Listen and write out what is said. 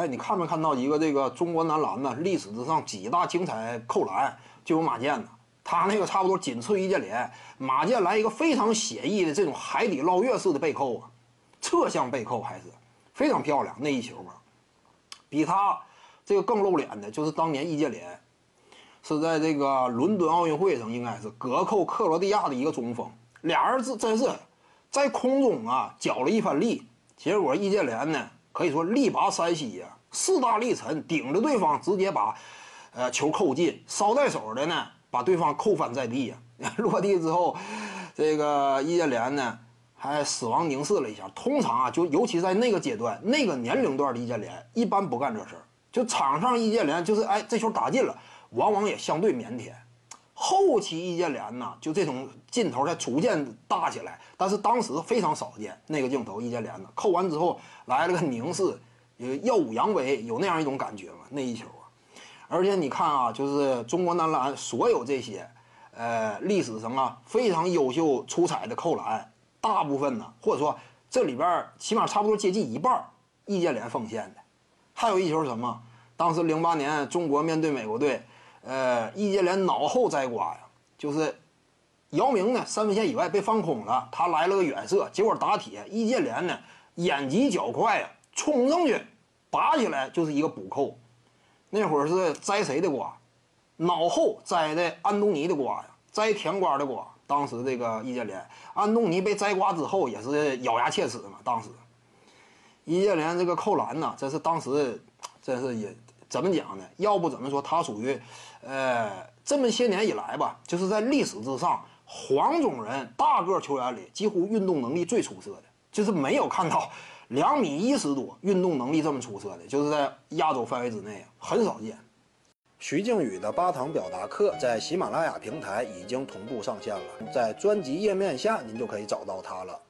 哎，你看没看到一个这个中国男篮呢？历史之上几大精彩扣篮就有马健呢。他那个差不多仅次于易建联，马健来一个非常写意的这种海底捞月式的背扣啊，侧向背扣还是非常漂亮那一球啊。比他这个更露脸的就是当年易建联，是在这个伦敦奥运会上应该是隔扣克罗地亚的一个中锋，俩人是真是在空中啊搅了一番力，结果易建联呢。可以说力拔山兮呀，势大力沉，顶着对方直接把，呃球扣进，捎带手的呢把对方扣翻在地呀。落地之后，这个易建联呢还死亡凝视了一下。通常啊，就尤其在那个阶段、那个年龄段的易建联，一般不干这事儿。就场上易建联就是哎，这球打进了，往往也相对腼腆。后期易建联呢，就这种劲头才逐渐大起来，但是当时非常少见那个镜头，易建联呢扣完之后来了个凝视，耀武扬威，有那样一种感觉吗？那一球啊，而且你看啊，就是中国男篮所有这些，呃，历史上啊非常优秀出彩的扣篮，大部分呢，或者说这里边起码差不多接近一半，易建联奉献的，还有一球什么？当时零八年中国面对美国队。呃，易建联脑后摘瓜呀，就是姚明呢三分线以外被放空了，他来了个远射，结果打铁，易建联呢眼疾脚快呀，冲上去拔起来就是一个补扣。那会儿是摘谁的瓜？脑后摘的安东尼的瓜呀，摘甜瓜的瓜。当时这个易建联，安东尼被摘瓜之后也是咬牙切齿嘛。当时易建联这个扣篮呢，真是当时真是也。怎么讲呢？要不怎么说他属于，呃，这么些年以来吧，就是在历史之上，黄种人大个球员里，几乎运动能力最出色的，就是没有看到两米一十多运动能力这么出色的，就是在亚洲范围之内很少见。徐静宇的八堂表达课在喜马拉雅平台已经同步上线了，在专辑页面下您就可以找到它了。